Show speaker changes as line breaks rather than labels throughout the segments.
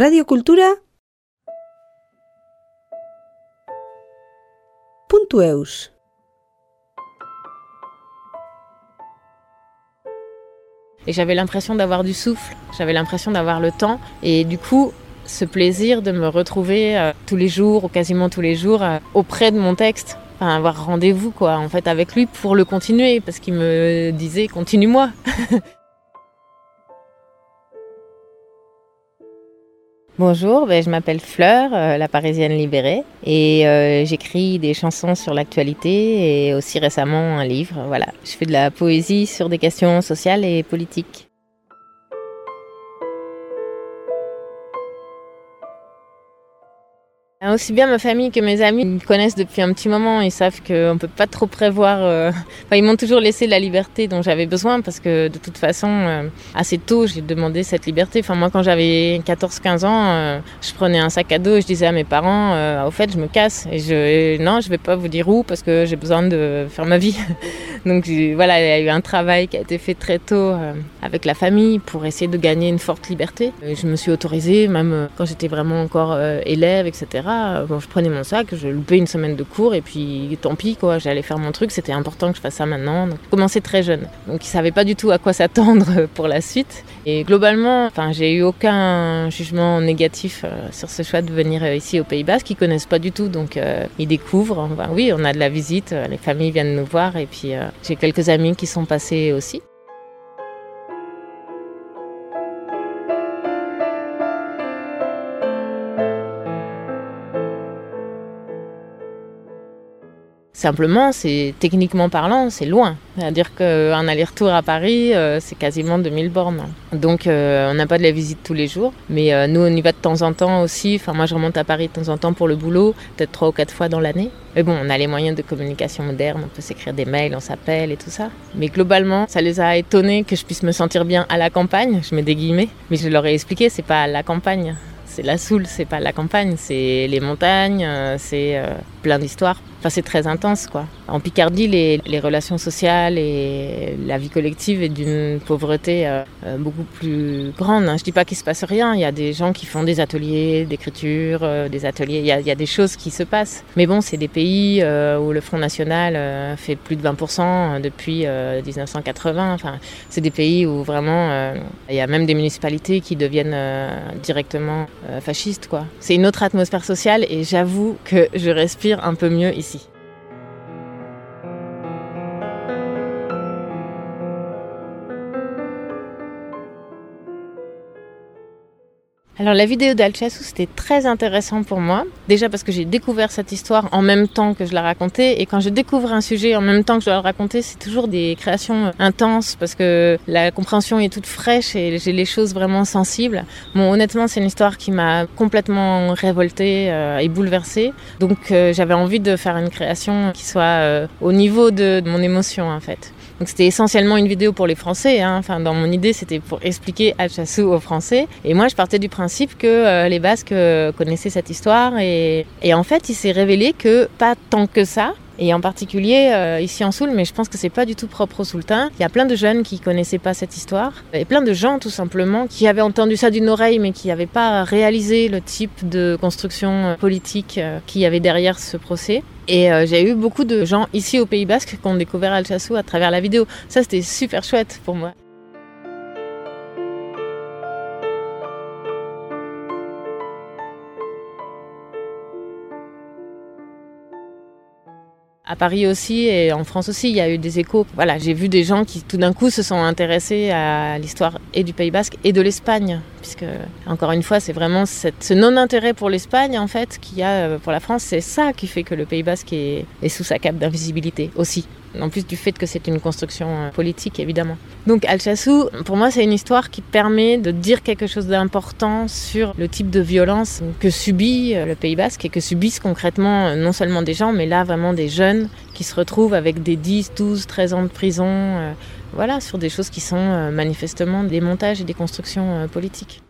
Radio Cultura punto eus.
Et j'avais l'impression d'avoir du souffle, j'avais l'impression d'avoir le temps. Et du coup, ce plaisir de me retrouver euh, tous les jours, ou quasiment tous les jours, euh, auprès de mon texte. Enfin, avoir rendez-vous, quoi, en fait, avec lui pour le continuer, parce qu'il me disait continue-moi. Bonjour, ben, je m'appelle Fleur, euh, la Parisienne libérée, et euh, j'écris des chansons sur l'actualité et aussi récemment un livre. Voilà, je fais de la poésie sur des questions sociales et politiques. Aussi bien ma famille que mes amis me connaissent depuis un petit moment. Ils savent qu'on ne peut pas trop prévoir. Euh, enfin, ils m'ont toujours laissé la liberté dont j'avais besoin parce que de toute façon, euh, assez tôt, j'ai demandé cette liberté. Enfin, moi, quand j'avais 14-15 ans, euh, je prenais un sac à dos et je disais à mes parents Au fait, je me casse. Et je, non, je ne vais pas vous dire où parce que j'ai besoin de faire ma vie. Donc voilà, il y a eu un travail qui a été fait très tôt avec la famille pour essayer de gagner une forte liberté. Et je me suis autorisée, même quand j'étais vraiment encore élève, etc je prenais mon sac, je loupais une semaine de cours et puis tant pis, quoi, j'allais faire mon truc. C'était important que je fasse ça maintenant. Donc, je commençais très jeune. Donc, ils ne savaient pas du tout à quoi s'attendre pour la suite. Et globalement, j'ai eu aucun jugement négatif euh, sur ce choix de venir euh, ici au Pays Basque. Ils connaissent pas du tout, donc euh, ils découvrent. oui, on a de la visite, les familles viennent nous voir et puis j'ai quelques amis qui sont passés aussi. Simplement, c'est techniquement parlant, c'est loin. C'est-à-dire qu'un aller-retour à Paris, euh, c'est quasiment 2000 bornes. Donc, euh, on n'a pas de la visite tous les jours. Mais euh, nous, on y va de temps en temps aussi. Enfin, moi, je remonte à Paris de temps en temps pour le boulot, peut-être trois ou quatre fois dans l'année. Mais bon, on a les moyens de communication modernes. On peut s'écrire des mails, on s'appelle et tout ça. Mais globalement, ça les a étonnés que je puisse me sentir bien à la campagne. Je mets des guillemets. Mais je leur ai expliqué, c'est pas à la campagne. C'est la Soule, c'est pas la campagne, c'est les montagnes, c'est plein d'histoires, Enfin, c'est très intense, quoi. En Picardie, les, relations sociales et la vie collective est d'une pauvreté euh, euh, beaucoup plus grande. Hein. Je dis pas qu'il se passe rien. Il y a des gens qui font des ateliers d'écriture, euh, des ateliers. Il y, a, des choses qui se passent. Mais bon, c'est des pays où le Front National fait plus de 20% depuis 1980. Enfin, c'est des pays où vraiment il y a même des municipalités qui deviennent directement fascistes, quoi. C'est une autre atmosphère sociale et j'avoue que je respire un peu mieux ici. Alors la vidéo d'Alchassou, c'était très intéressant pour moi. Déjà parce que j'ai découvert cette histoire en même temps que je la racontais. Et quand je découvre un sujet en même temps que je dois le raconter, c'est toujours des créations intenses parce que la compréhension est toute fraîche et j'ai les choses vraiment sensibles. Bon, honnêtement, c'est une histoire qui m'a complètement révoltée euh, et bouleversée. Donc euh, j'avais envie de faire une création qui soit euh, au niveau de, de mon émotion en fait. Donc c'était essentiellement une vidéo pour les Français. Hein. Enfin, dans mon idée, c'était pour expliquer Alchassou aux Français. Et moi, je partais du principe que euh, les Basques euh, connaissaient cette histoire. Et en fait, il s'est révélé que pas tant que ça. Et en particulier euh, ici en Soule, mais je pense que c'est pas du tout propre au Soultin. Il y a plein de jeunes qui connaissaient pas cette histoire et plein de gens tout simplement qui avaient entendu ça d'une oreille mais qui n'avaient pas réalisé le type de construction politique qu'il y avait derrière ce procès. Et euh, j'ai eu beaucoup de gens ici au Pays Basque qui ont découvert Alchassou à travers la vidéo. Ça, c'était super chouette pour moi. À Paris aussi et en France aussi, il y a eu des échos. Voilà, j'ai vu des gens qui tout d'un coup se sont intéressés à l'histoire et du Pays Basque et de l'Espagne, puisque encore une fois, c'est vraiment ce non-intérêt pour l'Espagne en fait qu'il y a euh, pour la France. C'est ça qui fait que le Pays Basque est sous sa cape d'invisibilité aussi en plus du fait que c'est une construction euh, politique évidemment. Donc Alchassou, pour moi, c'est une histoire qui permet de dire quelque chose d'important sur le type de violence que subit euh, le Pays Basque et que subissent concrètement euh, non seulement des gens, mais là vraiment des jeunes qui se retrouvent avec des 10, 12, 13 ans de prison, voilà, sur des choses qui sont manifestement des montages et des constructions politiques.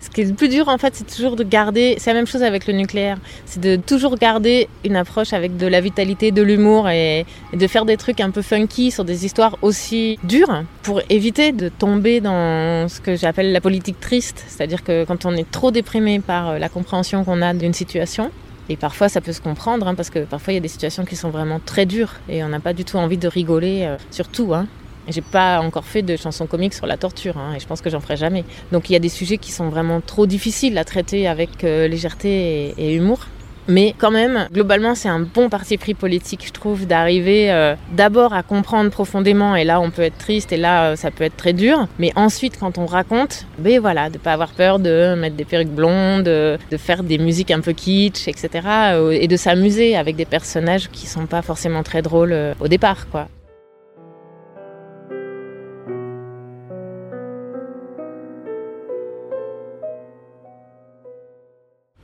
Ce qui est le plus dur, en fait, c'est toujours de garder. C'est la même chose avec le nucléaire. C'est de toujours garder une approche avec de la vitalité, de l'humour et, de faire des trucs un peu funky sur des histoires aussi dures pour éviter de tomber dans ce que j'appelle la politique triste. C'est-à-dire que quand on est trop déprimé par la compréhension qu'on a d'une situation, et parfois, ça peut se comprendre, hein, parce que parfois, il y a des situations qui sont vraiment très dures et on n'a pas du tout envie de rigoler euh, sur tout. Hein. J'ai pas encore fait de chansons comiques sur la torture, hein, et je pense que j'en ferai jamais. Donc il y a des sujets qui sont vraiment trop difficiles à traiter avec euh, légèreté et, humour. Mais quand même, globalement, c'est un bon parti pris politique, je trouve, d'arriver euh, d'abord à comprendre profondément, et là on peut être triste, et là euh, ça peut être très dur, mais ensuite quand on raconte, ben voilà, de pas avoir peur de mettre des perruques blondes, de, faire des musiques un peu kitsch, etc. et de s'amuser avec des personnages qui sont pas forcément très drôles au départ, quoi.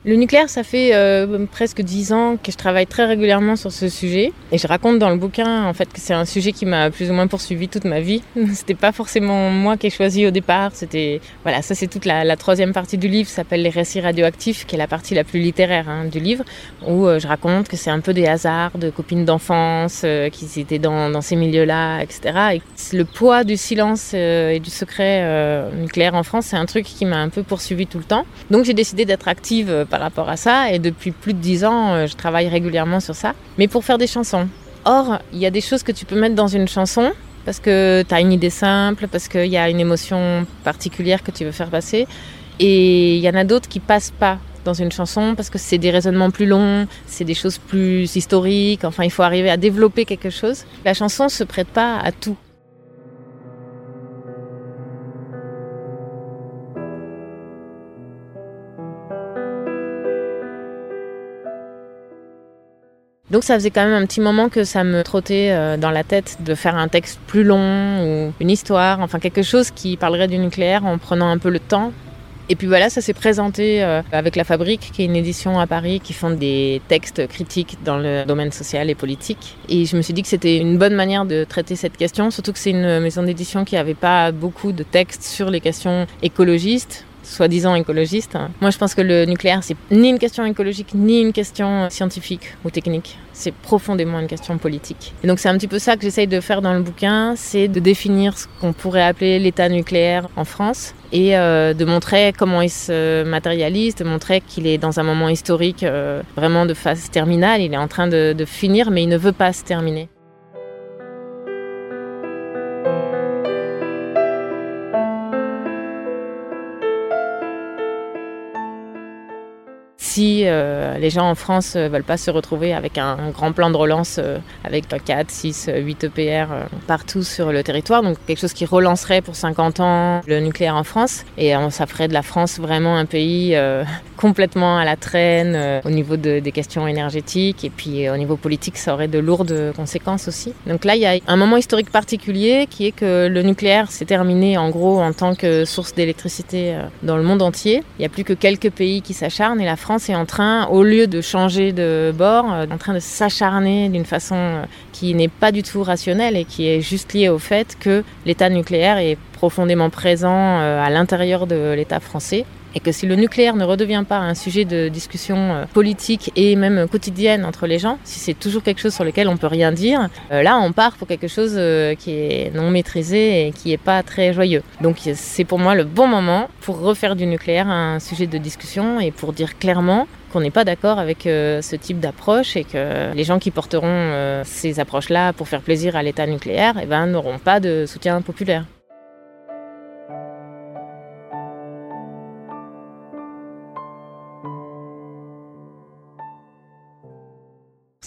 Le nucléaire, ça fait euh, presque dix ans que je travaille très régulièrement sur ce sujet. Et je raconte dans le bouquin en fait que c'est un sujet qui m'a plus ou moins poursuivi toute ma vie. C'était pas forcément moi qui ai choisi au départ. C'était voilà, ça c'est toute la, troisième partie du livre, s'appelle les récits radioactifs, qui est la partie la plus littéraire hein, du livre, où euh, je raconte que c'est un peu des hasards de copines d'enfance euh, qui étaient dans, ces milieux-là, etc. Et le poids du silence et du secret nucléaire en France, c'est un truc qui m'a un peu poursuivi tout le temps. Donc j'ai décidé d'être active rapport à ça. Et depuis plus de dix ans, euh, je travaille régulièrement sur ça, mais pour faire des chansons. Or, il y a des choses que tu peux mettre dans une chanson parce que tu as une idée simple, parce qu'il y a une émotion particulière que tu veux faire passer. Et il y en a d'autres qui passent pas dans une chanson parce que c'est des raisonnements plus longs, c'est des choses plus historiques. Enfin, il faut arriver à développer quelque chose. La chanson se prête pas à tout. Donc ça faisait quand même un petit moment que ça me trottait euh, dans la tête de faire un texte plus long ou une histoire, enfin quelque chose qui parlerait du nucléaire en prenant un peu le temps. Et puis voilà, ça s'est présenté euh, avec La Fabrique, qui est une édition à Paris qui font des textes critiques dans le domaine social et politique. Et je me suis dit que c'était une bonne manière de traiter cette question, surtout que c'est une maison d'édition qui n'avait pas beaucoup de textes sur les questions écologistes soi-disant écologiste. Moi, je pense que le nucléaire, c'est ni une question écologique, ni une question scientifique ou technique. C'est profondément une question politique. Et donc, c'est un petit peu ça que j'essaye de faire dans le bouquin, c'est de définir ce qu'on pourrait appeler l'état nucléaire en France et euh, de montrer comment il se matérialise, de montrer qu'il est dans un moment historique euh, vraiment de phase terminale. Il est en train de finir, mais il ne veut pas se terminer. Si euh, les gens en France ne veulent pas se retrouver avec un, grand plan de relance euh, avec 4, 6, 8 EPR euh, partout sur le territoire, donc quelque chose qui relancerait pour 50 ans le nucléaire en France, et ça ferait de la France vraiment un pays euh, complètement à la traîne euh, au niveau de, des questions énergétiques, et puis au niveau politique, ça aurait de lourdes conséquences aussi. Donc là, il y a un moment historique particulier qui est que le nucléaire s'est terminé en gros en tant que source d'électricité dans le monde entier. Il n'y a plus que quelques pays qui s'acharnent, et la France en train, au lieu de changer de bord, euh, en train de s'acharner d'une façon euh, qui n'est pas du tout rationnelle et qui est juste liée au fait que l'état nucléaire est profondément présent euh, à l'intérieur de l'état français et que si le nucléaire ne redevient pas un sujet de discussion politique et même quotidienne entre les gens, si c'est toujours quelque chose sur lequel on peut rien dire, euh, là on part pour quelque chose euh, qui est non maîtrisé et qui est pas très joyeux. Donc c'est pour moi le bon moment pour refaire du nucléaire un sujet de discussion et pour dire clairement qu'on n'est pas d'accord avec euh, ce type d'approche et que les gens qui porteront euh, ces approches-là pour faire plaisir à l'État nucléaire eh ben, n'auront pas de soutien populaire.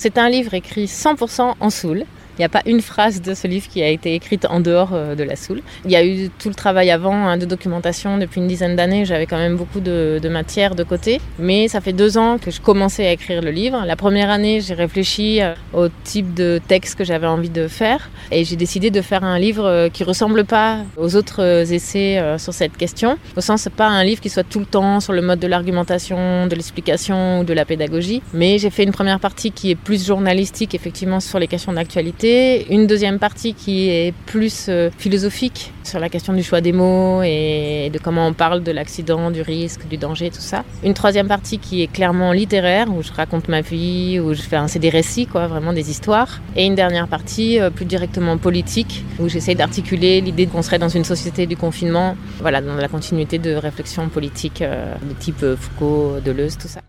C'est un livre écrit 100% en soul. Il n'y a pas une phrase de ce livre qui a été écrite en dehors euh, de la soul. Il y a eu tout le travail avant hein, de documentation depuis une dizaine d'années. J'avais quand même beaucoup de, de, matière de côté. Mais ça fait deux ans que je commençais à écrire le livre. La première année, j'ai réfléchi euh, au type de texte que j'avais envie de faire. Et j'ai décidé de faire un livre euh, qui ressemble pas aux autres essais sur cette question. Au sens, pas un livre qui soit tout le temps sur le mode de l'argumentation, de l'explication ou de la pédagogie. Mais j'ai fait une première partie qui est plus journalistique, effectivement, sur les questions d'actualité une deuxième partie qui est plus euh, philosophique sur la question du choix des mots et de comment on parle de l'accident, du risque, du danger, tout ça. Une troisième partie qui est clairement littéraire, où je raconte ma vie, où je fais c'est des récits, quoi, vraiment des histoires. Et une dernière partie euh, plus directement politique, où j'essaye d'articuler l'idée qu'on serait dans une société du confinement, voilà, dans la continuité de réflexions politiques euh, de type Foucault, Deleuze, tout ça.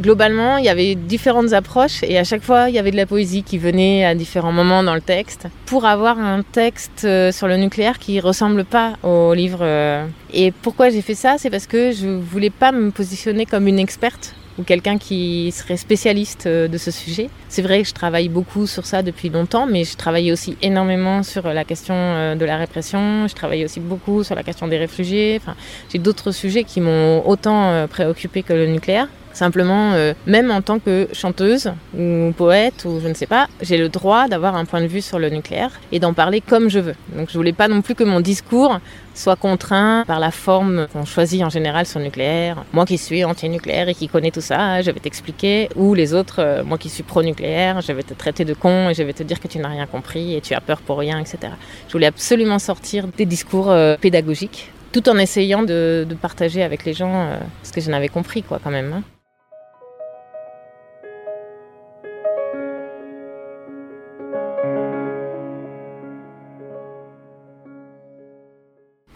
Globalement, il y avait différentes approches et à chaque fois, il y avait de la poésie qui venait à différents moments dans le texte pour avoir un texte euh, sur le nucléaire qui ressemble pas au livre. Euh. Et pourquoi j'ai fait ça C'est parce que je voulais pas me positionner comme une experte ou quelqu'un qui serait spécialiste euh, de ce sujet. C'est vrai que je travaille beaucoup sur ça depuis longtemps, mais je travaillais aussi énormément sur la question de la répression, je travaillais aussi beaucoup sur la question des réfugiés. J'ai d'autres sujets qui m'ont autant préoccupé que le nucléaire. Simplement, euh, même en tant que chanteuse ou poète ou je ne sais pas, j'ai le droit d'avoir un point de vue sur le nucléaire et d'en parler comme je veux. Donc je voulais pas non plus que mon discours soit contraint par la forme qu'on choisit en général sur le nucléaire. Moi qui suis anti-nucléaire et qui connais tout ça, je vais t'expliquer. Ou les autres, euh, moi qui suis pro-nucléaire, je vais te traiter de con et je vais te dire que tu n'as rien compris et tu as peur pour rien, etc. Je voulais absolument sortir des discours euh, pédagogiques tout en essayant de, partager avec les gens ce que je n'avais compris, quoi, quand même. Hein.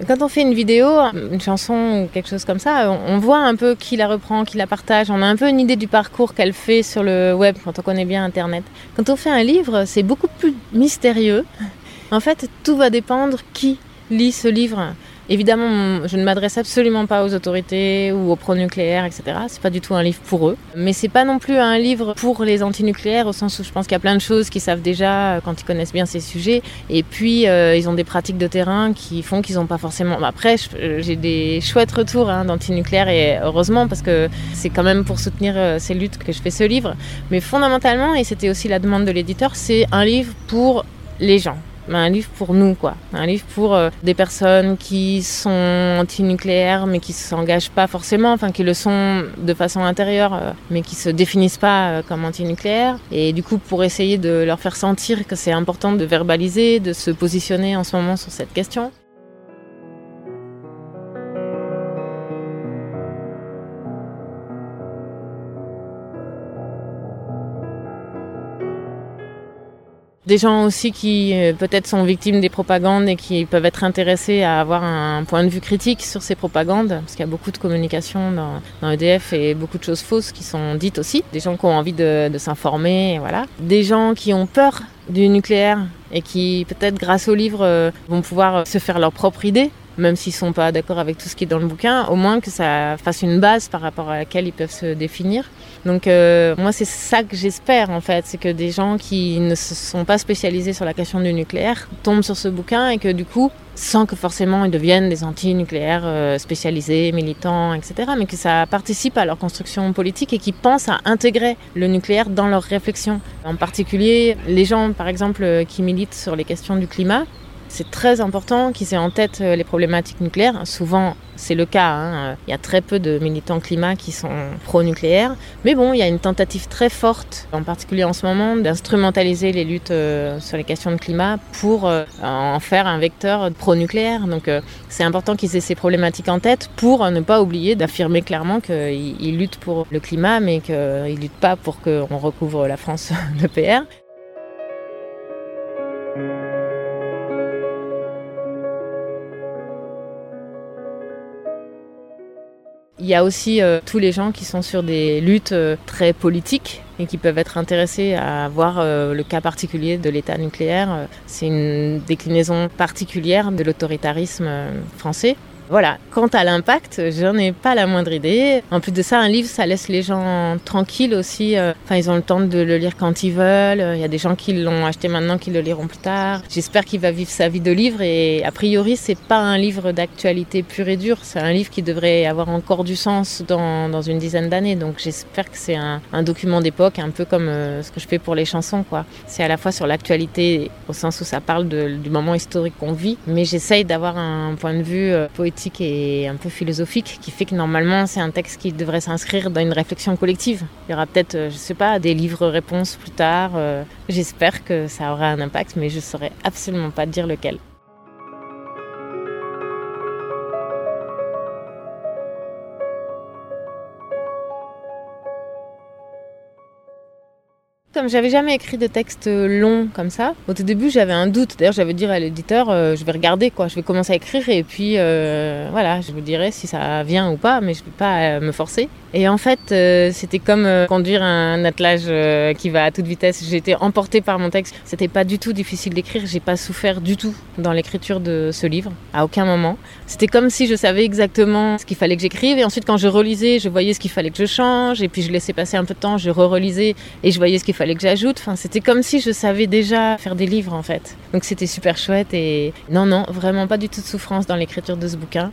Quand on fait une vidéo, une chanson ou quelque chose comme ça, on voit un peu qui la reprend, qui la partage. On a un peu une idée du parcours qu'elle fait sur le web quand on connaît bien Internet. Quand on fait un livre, c'est beaucoup plus mystérieux. En fait, tout va dépendre qui lit ce livre. Évidemment, je ne m'adresse absolument pas aux autorités ou aux pro-nucléaires, etc. C'est pas du tout un livre pour eux. Mais c'est pas non plus un livre pour les antinucléaires, au sens où je pense qu'il y a plein de choses qu'ils savent déjà quand ils connaissent bien ces sujets. Et puis, euh, ils ont des pratiques de terrain qui font qu'ils n'ont pas forcément. Après, euh, j'ai des chouettes retours hein, d'antinucléaires et heureusement, parce que c'est quand même pour soutenir euh, ces luttes que je fais ce livre. Mais fondamentalement, et c'était aussi la demande de l'éditeur, c'est un livre pour les gens un livre pour nous, quoi. Un livre pour euh, des personnes qui sont anti-nucléaires, mais qui s'engagent pas forcément, enfin qui le sont de façon intérieure, euh, mais qui se définissent pas euh, comme anti-nucléaires. Et du coup, pour essayer de leur faire sentir que c'est important de verbaliser, de se positionner en ce moment sur cette question. Des gens aussi qui euh, peut-être sont victimes des propagandes et qui peuvent être intéressés à avoir un point de vue critique sur ces propagandes, parce qu'il y a beaucoup de communication dans, EDF et beaucoup de choses fausses qui sont dites aussi. Des gens qui ont envie de, de s'informer, voilà. Des gens qui ont peur du nucléaire et qui peut-être grâce au livre euh, vont pouvoir se faire leur propre idée même s'ils sont pas d'accord avec tout ce qui est dans le bouquin, au moins que ça fasse une base par rapport à laquelle ils peuvent se définir. Donc euh, moi c'est ça que j'espère en fait, c'est que des gens qui ne se sont pas spécialisés sur la question du nucléaire tombent sur ce bouquin et que du coup, sans que forcément ils deviennent des anti-nucléaires euh, spécialisés, militants, etc., mais que ça participe à leur construction politique et qu'ils pensent à intégrer le nucléaire dans leur réflexion. En particulier, les gens par exemple qui militent sur les questions du climat, c'est très important qu'ils aient en tête euh, les problématiques nucléaires. Souvent, c'est le cas. Hein. Il y a très peu de militants climat qui sont pro-nucléaires. Mais bon, il y a une tentative très forte, en particulier en ce moment, d'instrumentaliser les luttes euh, sur les questions de climat pour euh, en faire un vecteur pro-nucléaire. Donc c'est important qu'ils aient ces problématiques en tête pour ne pas oublier d'affirmer clairement qu'ils luttent pour le climat, mais qu'ils ne luttent pas pour qu'on recouvre la France de PR. Il y a aussi euh, tous les gens qui sont sur des luttes euh, très politiques et qui peuvent être intéressés à voir euh, le cas particulier de l'État nucléaire. C'est une déclinaison particulière de l'autoritarisme français Voilà, quant à l'impact, j'en ai pas la moindre idée. En plus de ça, un livre, ça laisse les gens tranquilles aussi. Euh, enfin, ils ont le temps de le lire quand ils veulent. Il y a des gens qui l'ont acheté maintenant, qui le liront plus tard. J'espère qu'il va vivre sa vie de livre et a priori, c'est pas un livre d'actualité pure et dure. C'est un livre qui devrait avoir encore du sens dans, dans une dizaine d'années. Donc j'espère que c'est un, document d'époque, un peu comme euh, ce que je fais pour les chansons. C'est à la fois sur l'actualité, au sens où ça parle du moment historique qu'on vit, mais j'essaye d'avoir un point de vue euh, poétique et un peu philosophique qui fait que normalement c'est un texte qui devrait s'inscrire dans une réflexion collective. Il y aura peut-être, euh, je sais pas, des livres-réponses plus tard. Euh, j'espère que ça aura un impact, mais je saurais absolument pas dire lequel. Comme j'avais jamais écrit de texte long comme ça, au tout début j'avais un doute. D'ailleurs j'avais dit à l'éditeur, euh, je vais regarder quoi, je vais commencer à écrire et puis euh, voilà, je vous dirai si ça vient ou pas, mais je ne vais pas euh, me forcer. Et en fait euh, c'était comme euh, conduire un attelage euh, qui va à toute vitesse. J'ai été emportée par mon texte. C'était pas du tout difficile d'écrire. J'ai pas souffert du tout dans l'écriture de ce livre, à aucun moment. C'était comme si je savais exactement ce qu'il fallait que j'écrive et ensuite quand je relisais, je voyais ce qu'il fallait que je change et puis je laissais passer un peu de temps, je re-relisais et je voyais ce qu'il fallait que j'ajoute. Enfin, c'était comme si je savais déjà faire des livres en fait. Donc c'était super chouette et non, non, vraiment pas du tout de souffrance dans l'écriture de ce bouquin.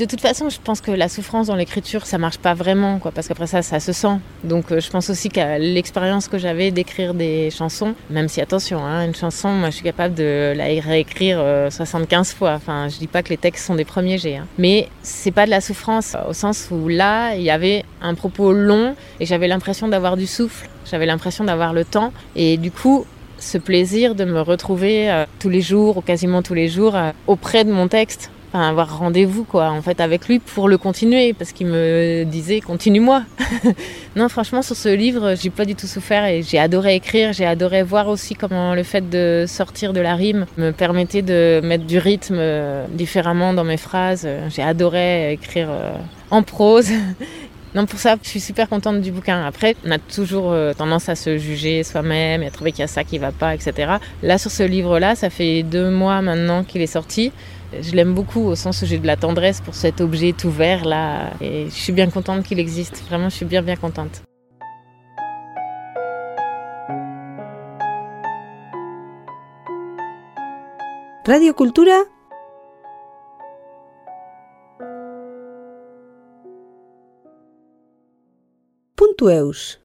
De toute façon, je pense que la souffrance dans l'écriture, ça marche pas vraiment, quoi, parce qu'après ça, ça se sent. Donc, euh, je pense aussi qu'à l'expérience que j'avais d'écrire des chansons, même si attention, hein, une chanson, moi, je suis capable de la réécrire euh, 75 fois. Enfin, je dis pas que les textes sont des premiers jets, hein. mais c'est pas de la souffrance au sens où là, il y avait un propos long et j'avais l'impression d'avoir du souffle, j'avais l'impression d'avoir le temps, et du coup, ce plaisir de me retrouver euh, tous les jours ou quasiment tous les jours euh, auprès de mon texte avoir rendez-vous quoi en fait avec lui pour le continuer parce qu'il me disait continue-moi non franchement sur ce livre j'ai pas du tout souffert et j'ai adoré écrire j'ai adoré voir aussi comment le fait de sortir de la rime me permettait de mettre du rythme euh, différemment dans mes phrases j'ai adoré écrire euh, en prose Non, pour ça, je suis super contente du bouquin. Après, on a toujours euh, tendance à se juger soi-même et à trouver qu'il y a ça qui va pas, etc. Là, sur ce livre-là, ça fait deux mois maintenant qu'il est sorti. Je l'aime beaucoup au sens où j'ai de la tendresse pour cet objet tout vert là. Et je suis bien contente qu'il existe. Vraiment, je suis bien, bien contente.
Radio Cultura? Punto Eus.